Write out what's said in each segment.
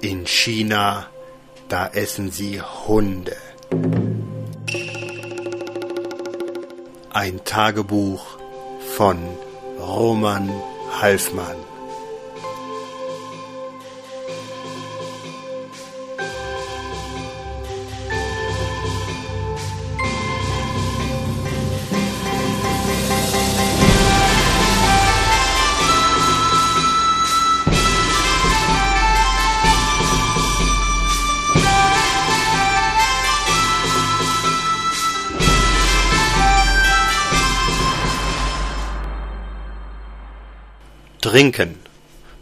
In China, da essen sie Hunde. Ein Tagebuch von Roman Halfmann. Trinken.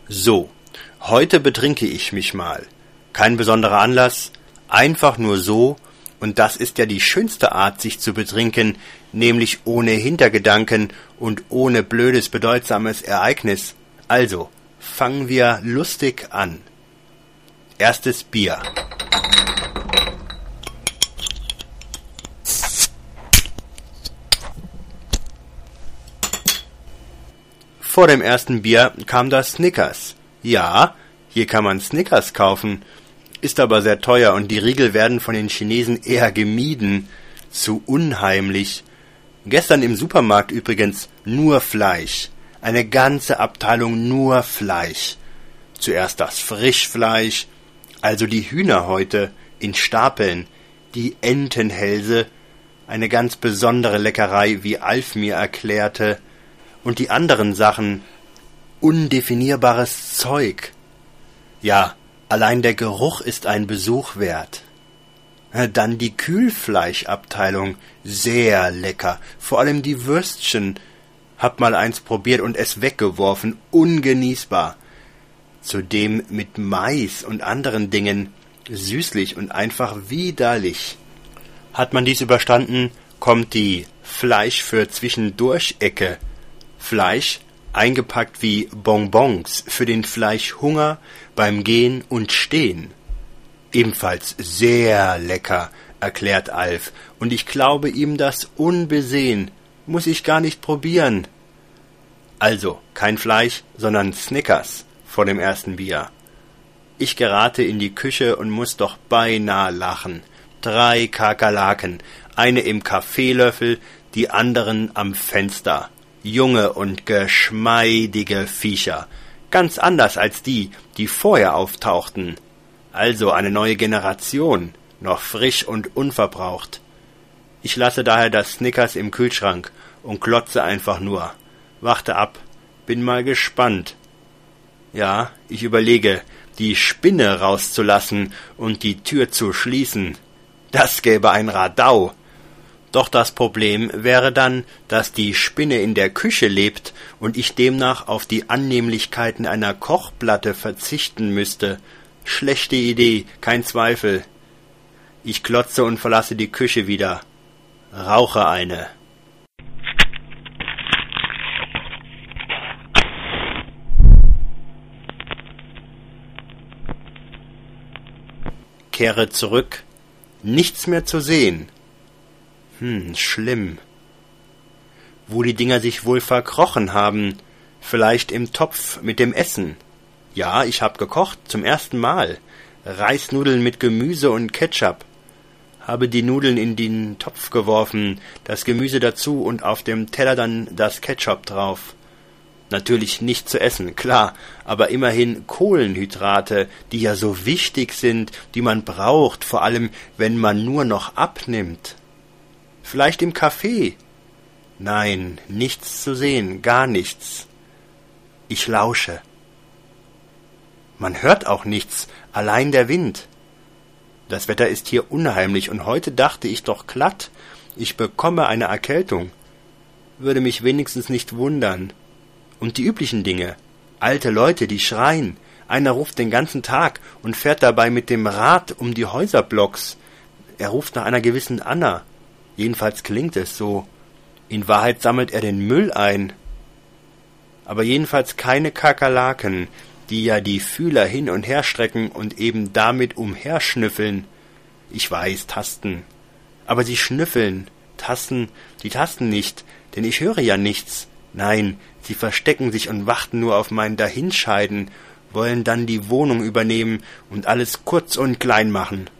So, heute betrinke ich mich mal. Kein besonderer Anlass, einfach nur so, und das ist ja die schönste Art, sich zu betrinken, nämlich ohne Hintergedanken und ohne blödes, bedeutsames Ereignis. Also, fangen wir lustig an. Erstes Bier. Vor dem ersten Bier kam das Snickers. Ja, hier kann man Snickers kaufen, ist aber sehr teuer und die Riegel werden von den Chinesen eher gemieden. Zu unheimlich. Gestern im Supermarkt übrigens nur Fleisch. Eine ganze Abteilung nur Fleisch. Zuerst das Frischfleisch, also die Hühnerhäute in Stapeln, die Entenhälse, eine ganz besondere Leckerei, wie Alf mir erklärte, und die anderen Sachen undefinierbares Zeug. Ja, allein der Geruch ist ein Besuch wert. Dann die Kühlfleischabteilung, sehr lecker, vor allem die Würstchen. Hab mal eins probiert und es weggeworfen, ungenießbar. Zudem mit Mais und anderen Dingen, süßlich und einfach widerlich. Hat man dies überstanden, kommt die Fleisch für Zwischendurch-Ecke. Fleisch eingepackt wie Bonbons für den Fleischhunger beim Gehen und Stehen. Ebenfalls sehr lecker, erklärt Alf, und ich glaube ihm das unbesehen, muss ich gar nicht probieren. Also, kein Fleisch, sondern Snickers vor dem ersten Bier. Ich gerate in die Küche und muss doch beinahe lachen. Drei Kakerlaken, eine im Kaffeelöffel, die anderen am Fenster junge und geschmeidige Viecher, ganz anders als die, die vorher auftauchten. Also eine neue Generation, noch frisch und unverbraucht. Ich lasse daher das Snickers im Kühlschrank und klotze einfach nur. Warte ab, bin mal gespannt. Ja, ich überlege, die Spinne rauszulassen und die Tür zu schließen. Das gäbe ein Radau. Doch das Problem wäre dann, dass die Spinne in der Küche lebt und ich demnach auf die Annehmlichkeiten einer Kochplatte verzichten müsste. Schlechte Idee, kein Zweifel. Ich klotze und verlasse die Küche wieder. Rauche eine. Kehre zurück. Nichts mehr zu sehen. Hm, schlimm. Wo die Dinger sich wohl verkrochen haben. Vielleicht im Topf mit dem Essen. Ja, ich hab gekocht, zum ersten Mal. Reisnudeln mit Gemüse und Ketchup. Habe die Nudeln in den Topf geworfen, das Gemüse dazu und auf dem Teller dann das Ketchup drauf. Natürlich nicht zu essen, klar, aber immerhin Kohlenhydrate, die ja so wichtig sind, die man braucht, vor allem wenn man nur noch abnimmt. Vielleicht im Café. Nein, nichts zu sehen, gar nichts. Ich lausche. Man hört auch nichts, allein der Wind. Das Wetter ist hier unheimlich, und heute dachte ich doch glatt, ich bekomme eine Erkältung. Würde mich wenigstens nicht wundern. Und die üblichen Dinge. Alte Leute, die schreien. Einer ruft den ganzen Tag und fährt dabei mit dem Rad um die Häuserblocks. Er ruft nach einer gewissen Anna. Jedenfalls klingt es so. In Wahrheit sammelt er den Müll ein. Aber jedenfalls keine Kakerlaken, die ja die Fühler hin und her strecken und eben damit umherschnüffeln. Ich weiß, Tasten. Aber sie schnüffeln. Tasten, die Tasten nicht, denn ich höre ja nichts. Nein, sie verstecken sich und warten nur auf mein Dahinscheiden, wollen dann die Wohnung übernehmen und alles kurz und klein machen.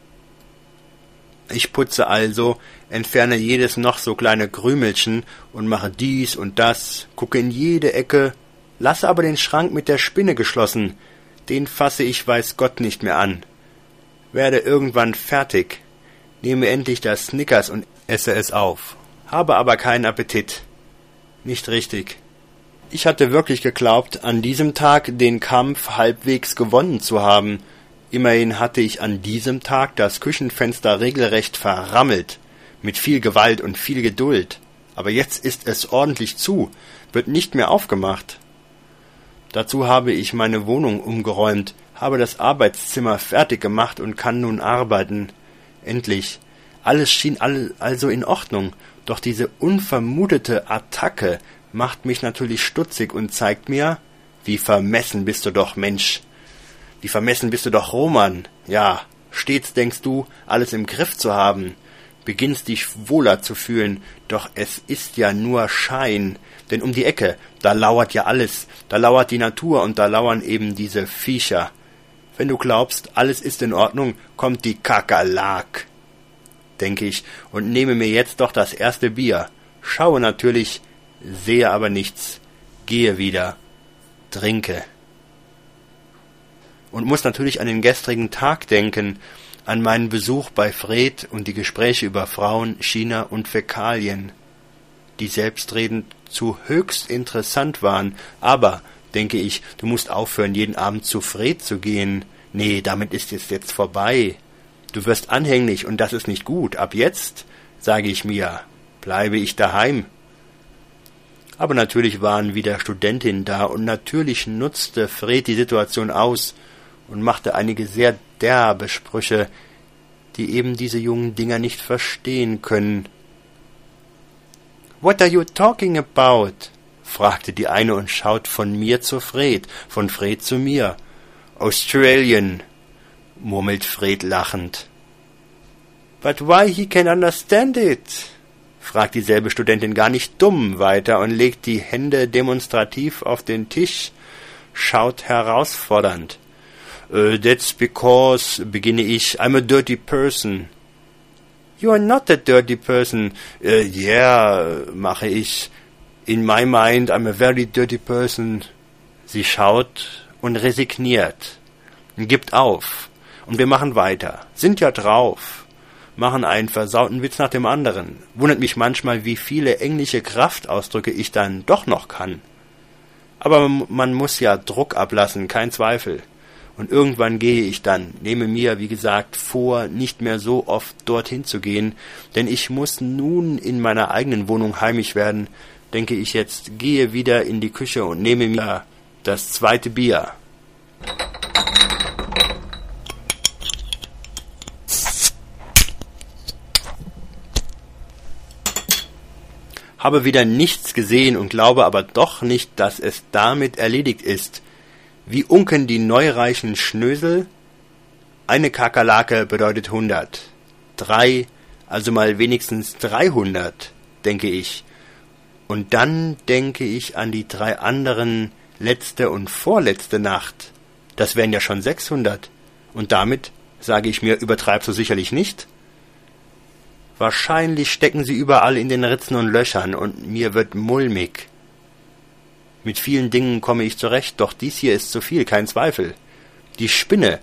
Ich putze also, entferne jedes noch so kleine Krümelchen und mache dies und das, gucke in jede Ecke, lasse aber den Schrank mit der Spinne geschlossen, den fasse ich weiß Gott nicht mehr an. Werde irgendwann fertig, nehme endlich das Snickers und esse es auf, habe aber keinen Appetit. Nicht richtig. Ich hatte wirklich geglaubt, an diesem Tag den Kampf halbwegs gewonnen zu haben. Immerhin hatte ich an diesem Tag das Küchenfenster regelrecht verrammelt, mit viel Gewalt und viel Geduld. Aber jetzt ist es ordentlich zu, wird nicht mehr aufgemacht. Dazu habe ich meine Wohnung umgeräumt, habe das Arbeitszimmer fertig gemacht und kann nun arbeiten. Endlich. Alles schien also in Ordnung, doch diese unvermutete Attacke macht mich natürlich stutzig und zeigt mir, wie vermessen bist du doch, Mensch. Wie vermessen bist du doch, Roman. Ja, stets denkst du, alles im Griff zu haben, beginnst dich wohler zu fühlen, doch es ist ja nur Schein, denn um die Ecke, da lauert ja alles, da lauert die Natur und da lauern eben diese Viecher. Wenn du glaubst, alles ist in Ordnung, kommt die Kakerlak denke ich, und nehme mir jetzt doch das erste Bier, schaue natürlich, sehe aber nichts, gehe wieder, trinke. Und muss natürlich an den gestrigen Tag denken, an meinen Besuch bei Fred und die Gespräche über Frauen, China und Fäkalien, die selbstredend zu höchst interessant waren, aber, denke ich, du musst aufhören, jeden Abend zu Fred zu gehen. Nee, damit ist es jetzt vorbei. Du wirst anhänglich und das ist nicht gut. Ab jetzt, sage ich mir, bleibe ich daheim. Aber natürlich waren wieder Studentinnen da und natürlich nutzte Fred die Situation aus und machte einige sehr derbe Sprüche, die eben diese jungen Dinger nicht verstehen können. What are you talking about? fragte die eine und schaut von mir zu Fred, von Fred zu mir. Australian, murmelt Fred lachend. But why he can understand it? fragt dieselbe Studentin gar nicht dumm weiter und legt die Hände demonstrativ auf den Tisch, schaut herausfordernd. Uh, that's because, beginne ich, I'm a dirty person. You are not a dirty person. Uh, yeah, mache ich. In my mind, I'm a very dirty person. Sie schaut und resigniert, gibt auf. Und wir machen weiter, sind ja drauf, machen einen versauten Witz nach dem anderen. Wundert mich manchmal, wie viele englische Kraftausdrücke ich dann doch noch kann. Aber man muss ja Druck ablassen, kein Zweifel. Und irgendwann gehe ich dann, nehme mir, wie gesagt, vor, nicht mehr so oft dorthin zu gehen, denn ich muss nun in meiner eigenen Wohnung heimisch werden, denke ich jetzt, gehe wieder in die Küche und nehme mir das zweite Bier. habe wieder nichts gesehen und glaube aber doch nicht, dass es damit erledigt ist. Wie unken die neureichen Schnösel? Eine Kakerlake bedeutet hundert. Drei, also mal wenigstens dreihundert, denke ich. Und dann denke ich an die drei anderen letzte und vorletzte Nacht. Das wären ja schon sechshundert. Und damit, sage ich mir, übertreibst du sicherlich nicht? Wahrscheinlich stecken sie überall in den Ritzen und Löchern, und mir wird mulmig. Mit vielen Dingen komme ich zurecht, doch dies hier ist zu viel, kein Zweifel. Die Spinne,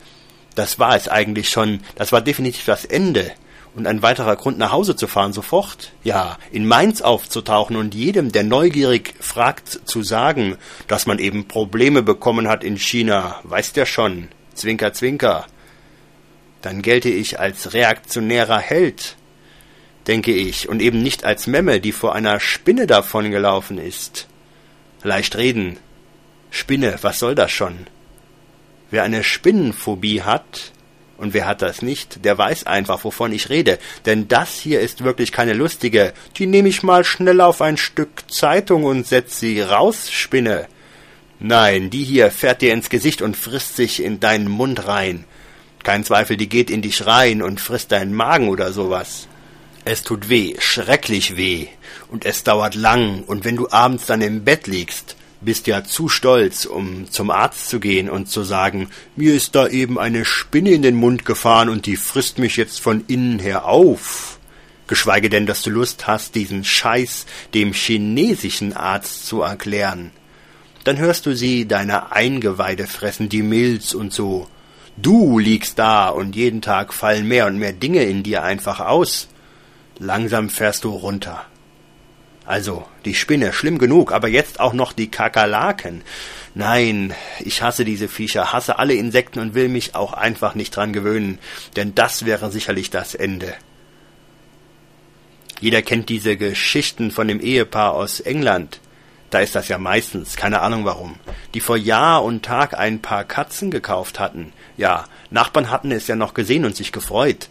das war es eigentlich schon, das war definitiv das Ende. Und ein weiterer Grund nach Hause zu fahren sofort? Ja, in Mainz aufzutauchen und jedem, der neugierig fragt, zu sagen, dass man eben Probleme bekommen hat in China, weiß der schon. Zwinker, zwinker. Dann gelte ich als reaktionärer Held, denke ich, und eben nicht als Memme, die vor einer Spinne davongelaufen ist. Leicht reden. Spinne, was soll das schon? Wer eine Spinnenphobie hat, und wer hat das nicht, der weiß einfach, wovon ich rede. Denn das hier ist wirklich keine lustige, die nehme ich mal schnell auf ein Stück Zeitung und setz sie raus, Spinne. Nein, die hier fährt dir ins Gesicht und frisst sich in deinen Mund rein. Kein Zweifel, die geht in dich rein und frisst deinen Magen oder sowas. Es tut weh, schrecklich weh, und es dauert lang, und wenn du abends dann im Bett liegst, bist ja zu stolz, um zum Arzt zu gehen und zu sagen, mir ist da eben eine Spinne in den Mund gefahren und die frisst mich jetzt von innen her auf. Geschweige denn, dass du Lust hast, diesen Scheiß dem chinesischen Arzt zu erklären. Dann hörst du sie deine Eingeweide fressen, die Milz und so. Du liegst da und jeden Tag fallen mehr und mehr Dinge in dir einfach aus. Langsam fährst du runter. Also, die Spinne, schlimm genug, aber jetzt auch noch die Kakerlaken. Nein, ich hasse diese Viecher, hasse alle Insekten und will mich auch einfach nicht dran gewöhnen, denn das wäre sicherlich das Ende. Jeder kennt diese Geschichten von dem Ehepaar aus England. Da ist das ja meistens, keine Ahnung warum, die vor Jahr und Tag ein paar Katzen gekauft hatten. Ja, Nachbarn hatten es ja noch gesehen und sich gefreut.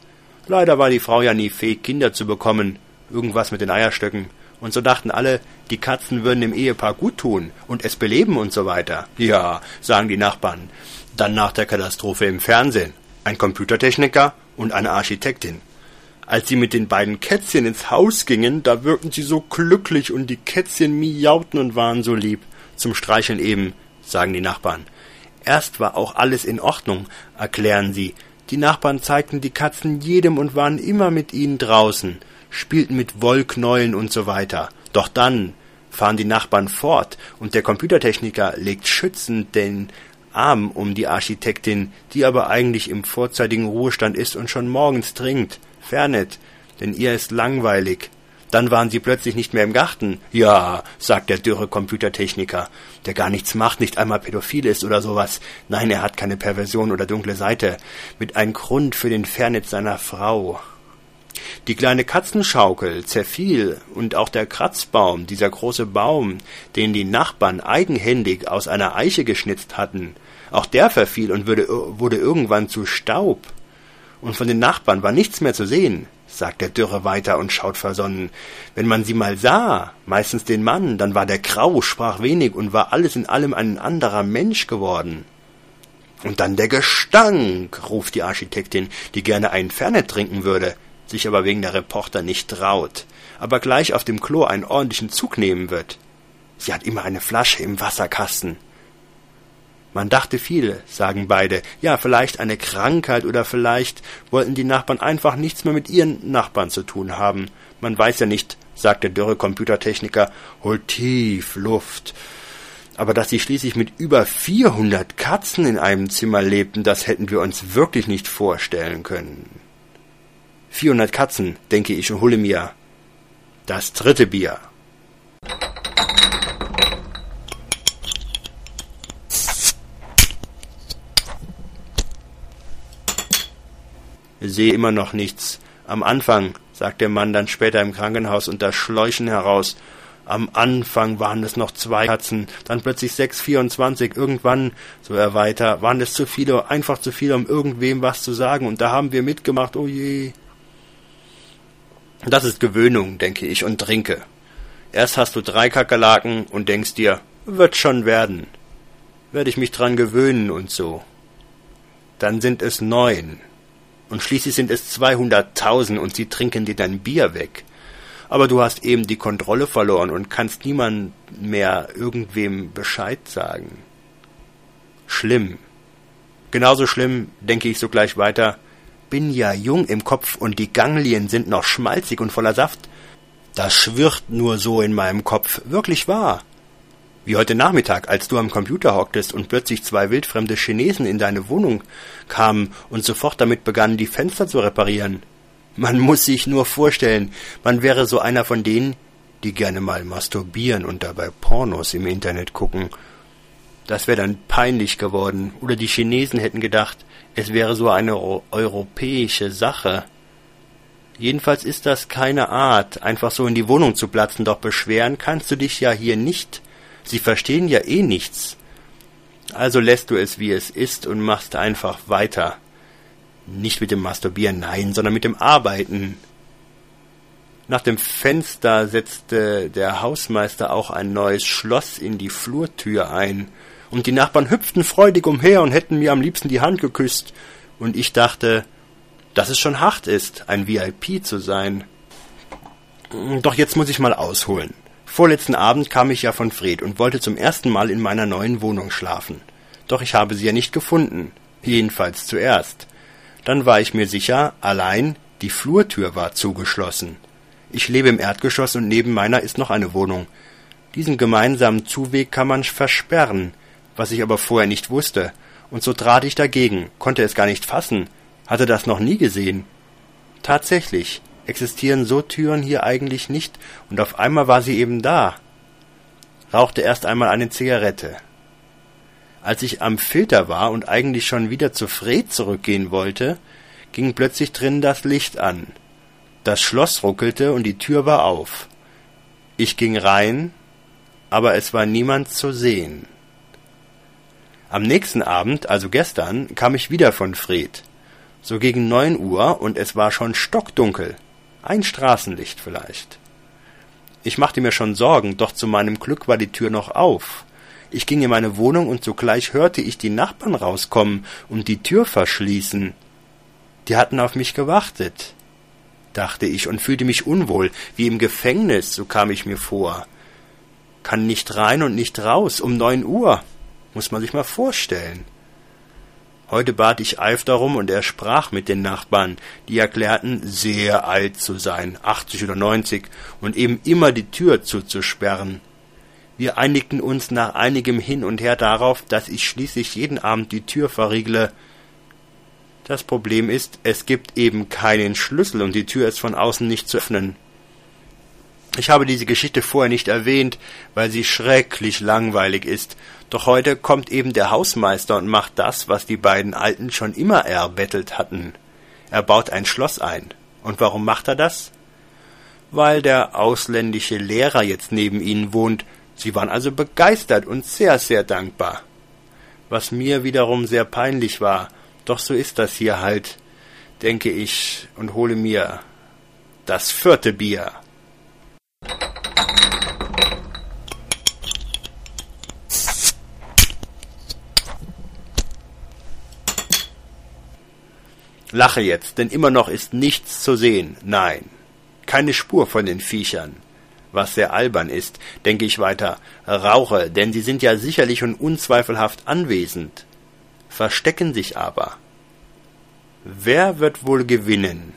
Leider war die Frau ja nie fähig, Kinder zu bekommen. Irgendwas mit den Eierstöcken. Und so dachten alle, die Katzen würden dem Ehepaar gut tun und es beleben und so weiter. Ja, sagen die Nachbarn. Dann nach der Katastrophe im Fernsehen. Ein Computertechniker und eine Architektin. Als sie mit den beiden Kätzchen ins Haus gingen, da wirkten sie so glücklich und die Kätzchen miauten und waren so lieb. Zum Streicheln eben, sagen die Nachbarn. Erst war auch alles in Ordnung, erklären sie, die Nachbarn zeigten die Katzen jedem und waren immer mit ihnen draußen, spielten mit Wollknäueln und so weiter. Doch dann fahren die Nachbarn fort und der Computertechniker legt schützend den Arm um die Architektin, die aber eigentlich im vorzeitigen Ruhestand ist und schon morgens trinkt. Fernet, denn ihr ist langweilig. Dann waren sie plötzlich nicht mehr im Garten. Ja, sagt der dürre Computertechniker, der gar nichts macht, nicht einmal pädophil ist oder sowas. Nein, er hat keine Perversion oder dunkle Seite. Mit einem Grund für den Fernitz seiner Frau. Die kleine Katzenschaukel zerfiel und auch der Kratzbaum, dieser große Baum, den die Nachbarn eigenhändig aus einer Eiche geschnitzt hatten, auch der verfiel und wurde, wurde irgendwann zu Staub. Und von den Nachbarn war nichts mehr zu sehen sagt der Dürre weiter und schaut versonnen. Wenn man sie mal sah, meistens den Mann, dann war der grau, sprach wenig und war alles in allem ein anderer Mensch geworden. Und dann der Gestank, ruft die Architektin, die gerne einen Fernet trinken würde, sich aber wegen der Reporter nicht traut, aber gleich auf dem Klo einen ordentlichen Zug nehmen wird. Sie hat immer eine Flasche im Wasserkasten. Man dachte viel, sagen beide. Ja, vielleicht eine Krankheit oder vielleicht wollten die Nachbarn einfach nichts mehr mit ihren Nachbarn zu tun haben. Man weiß ja nicht, sagt der dürre Computertechniker, holt tief Luft. Aber dass sie schließlich mit über 400 Katzen in einem Zimmer lebten, das hätten wir uns wirklich nicht vorstellen können. 400 Katzen, denke ich und hole mir das dritte Bier. Sehe immer noch nichts. Am Anfang, sagt der Mann dann später im Krankenhaus unter Schläuchen heraus. Am Anfang waren es noch zwei Katzen, dann plötzlich sechs, vierundzwanzig. Irgendwann, so er weiter, waren es zu viele, einfach zu viele, um irgendwem was zu sagen. Und da haben wir mitgemacht, oh je. Das ist Gewöhnung, denke ich, und trinke. Erst hast du drei Kakerlaken und denkst dir, wird schon werden. Werde ich mich dran gewöhnen und so. Dann sind es neun und schließlich sind es zweihunderttausend und sie trinken dir dein Bier weg. Aber du hast eben die Kontrolle verloren und kannst niemand mehr irgendwem Bescheid sagen. Schlimm. Genauso schlimm, denke ich sogleich weiter, bin ja jung im Kopf und die Ganglien sind noch schmalzig und voller Saft. Das schwirrt nur so in meinem Kopf, wirklich wahr. Wie heute Nachmittag, als du am Computer hocktest und plötzlich zwei wildfremde Chinesen in deine Wohnung kamen und sofort damit begannen, die Fenster zu reparieren. Man muss sich nur vorstellen, man wäre so einer von denen, die gerne mal masturbieren und dabei Pornos im Internet gucken. Das wäre dann peinlich geworden. Oder die Chinesen hätten gedacht, es wäre so eine europäische Sache. Jedenfalls ist das keine Art, einfach so in die Wohnung zu platzen, doch beschweren kannst du dich ja hier nicht. Sie verstehen ja eh nichts. Also lässt du es, wie es ist und machst einfach weiter. Nicht mit dem Masturbieren, nein, sondern mit dem Arbeiten. Nach dem Fenster setzte der Hausmeister auch ein neues Schloss in die Flurtür ein, und die Nachbarn hüpften freudig umher und hätten mir am liebsten die Hand geküsst, und ich dachte, dass es schon hart ist, ein VIP zu sein. Doch jetzt muss ich mal ausholen. Vorletzten Abend kam ich ja von Fred und wollte zum ersten Mal in meiner neuen Wohnung schlafen. Doch ich habe sie ja nicht gefunden. Jedenfalls zuerst. Dann war ich mir sicher, allein die Flurtür war zugeschlossen. Ich lebe im Erdgeschoss und neben meiner ist noch eine Wohnung. Diesen gemeinsamen Zuweg kann man versperren, was ich aber vorher nicht wusste. Und so trat ich dagegen, konnte es gar nicht fassen, hatte das noch nie gesehen. Tatsächlich existieren so Türen hier eigentlich nicht, und auf einmal war sie eben da. Rauchte erst einmal eine Zigarette. Als ich am Filter war und eigentlich schon wieder zu Fred zurückgehen wollte, ging plötzlich drin das Licht an. Das Schloss ruckelte und die Tür war auf. Ich ging rein, aber es war niemand zu sehen. Am nächsten Abend, also gestern, kam ich wieder von Fred. So gegen neun Uhr und es war schon stockdunkel. Ein Straßenlicht vielleicht. Ich machte mir schon Sorgen, doch zu meinem Glück war die Tür noch auf. Ich ging in meine Wohnung und sogleich hörte ich die Nachbarn rauskommen und die Tür verschließen. Die hatten auf mich gewartet, dachte ich und fühlte mich unwohl, wie im Gefängnis, so kam ich mir vor. Kann nicht rein und nicht raus, um neun Uhr. Muss man sich mal vorstellen. Heute bat ich Alf darum und er sprach mit den Nachbarn, die erklärten, sehr alt zu sein, achtzig oder neunzig, und eben immer die Tür zuzusperren. Wir einigten uns nach einigem Hin und Her darauf, dass ich schließlich jeden Abend die Tür verriegle. Das Problem ist, es gibt eben keinen Schlüssel und die Tür ist von außen nicht zu öffnen. Ich habe diese Geschichte vorher nicht erwähnt, weil sie schrecklich langweilig ist, doch heute kommt eben der Hausmeister und macht das, was die beiden Alten schon immer erbettelt hatten. Er baut ein Schloss ein. Und warum macht er das? Weil der ausländische Lehrer jetzt neben ihnen wohnt. Sie waren also begeistert und sehr, sehr dankbar. Was mir wiederum sehr peinlich war, doch so ist das hier halt, denke ich, und hole mir das vierte Bier. Lache jetzt, denn immer noch ist nichts zu sehen. Nein, keine Spur von den Viechern. Was sehr albern ist, denke ich weiter, rauche, denn sie sind ja sicherlich und unzweifelhaft anwesend, verstecken sich aber. Wer wird wohl gewinnen?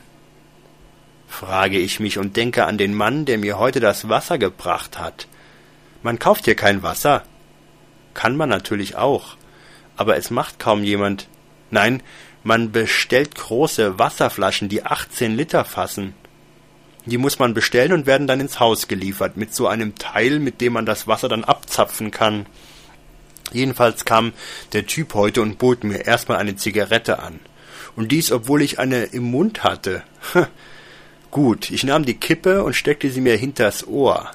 Frage ich mich und denke an den Mann, der mir heute das Wasser gebracht hat. Man kauft hier kein Wasser. Kann man natürlich auch, aber es macht kaum jemand. Nein, man bestellt große Wasserflaschen, die 18 Liter fassen. Die muss man bestellen und werden dann ins Haus geliefert, mit so einem Teil, mit dem man das Wasser dann abzapfen kann. Jedenfalls kam der Typ heute und bot mir erstmal eine Zigarette an. Und dies, obwohl ich eine im Mund hatte. Gut, ich nahm die Kippe und steckte sie mir hinters Ohr.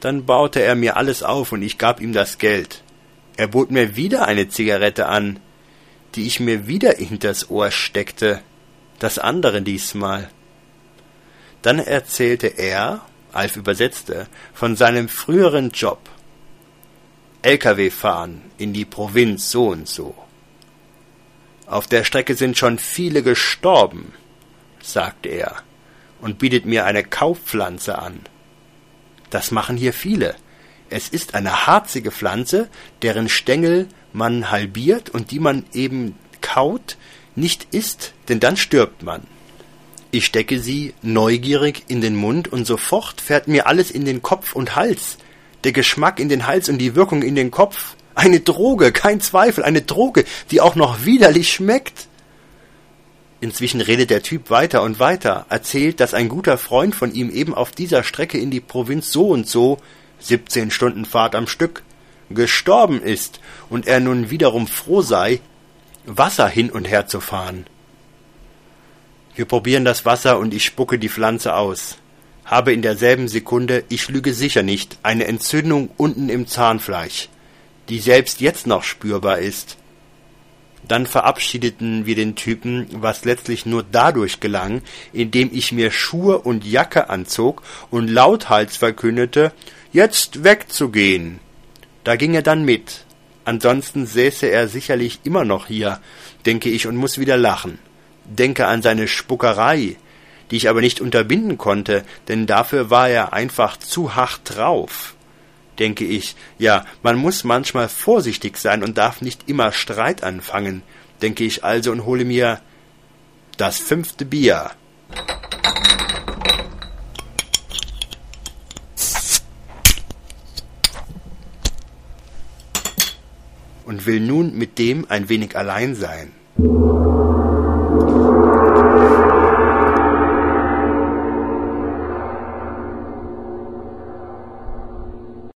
Dann baute er mir alles auf und ich gab ihm das Geld. Er bot mir wieder eine Zigarette an, die ich mir wieder hinters Ohr steckte, das andere diesmal. Dann erzählte er, Alf übersetzte, von seinem früheren Job. LKW fahren in die Provinz so und so. Auf der Strecke sind schon viele gestorben, sagte er und bietet mir eine Kaufpflanze an. Das machen hier viele. Es ist eine harzige Pflanze, deren Stängel man halbiert und die man eben kaut, nicht isst, denn dann stirbt man. Ich stecke sie neugierig in den Mund und sofort fährt mir alles in den Kopf und Hals. Der Geschmack in den Hals und die Wirkung in den Kopf. Eine Droge, kein Zweifel, eine Droge, die auch noch widerlich schmeckt. Inzwischen redet der Typ weiter und weiter, erzählt, dass ein guter Freund von ihm eben auf dieser Strecke in die Provinz so und so, 17 Stunden Fahrt am Stück, gestorben ist und er nun wiederum froh sei, Wasser hin und her zu fahren. Wir probieren das Wasser und ich spucke die Pflanze aus. Habe in derselben Sekunde, ich lüge sicher nicht, eine Entzündung unten im Zahnfleisch, die selbst jetzt noch spürbar ist. Dann verabschiedeten wir den Typen, was letztlich nur dadurch gelang, indem ich mir Schuhe und Jacke anzog und lauthals verkündete, jetzt wegzugehen. Da ging er dann mit. Ansonsten säße er sicherlich immer noch hier, denke ich, und muss wieder lachen. Denke an seine Spuckerei, die ich aber nicht unterbinden konnte, denn dafür war er einfach zu hart drauf. Denke ich, ja, man muss manchmal vorsichtig sein und darf nicht immer Streit anfangen, denke ich also und hole mir das fünfte Bier. Und will nun mit dem ein wenig allein sein.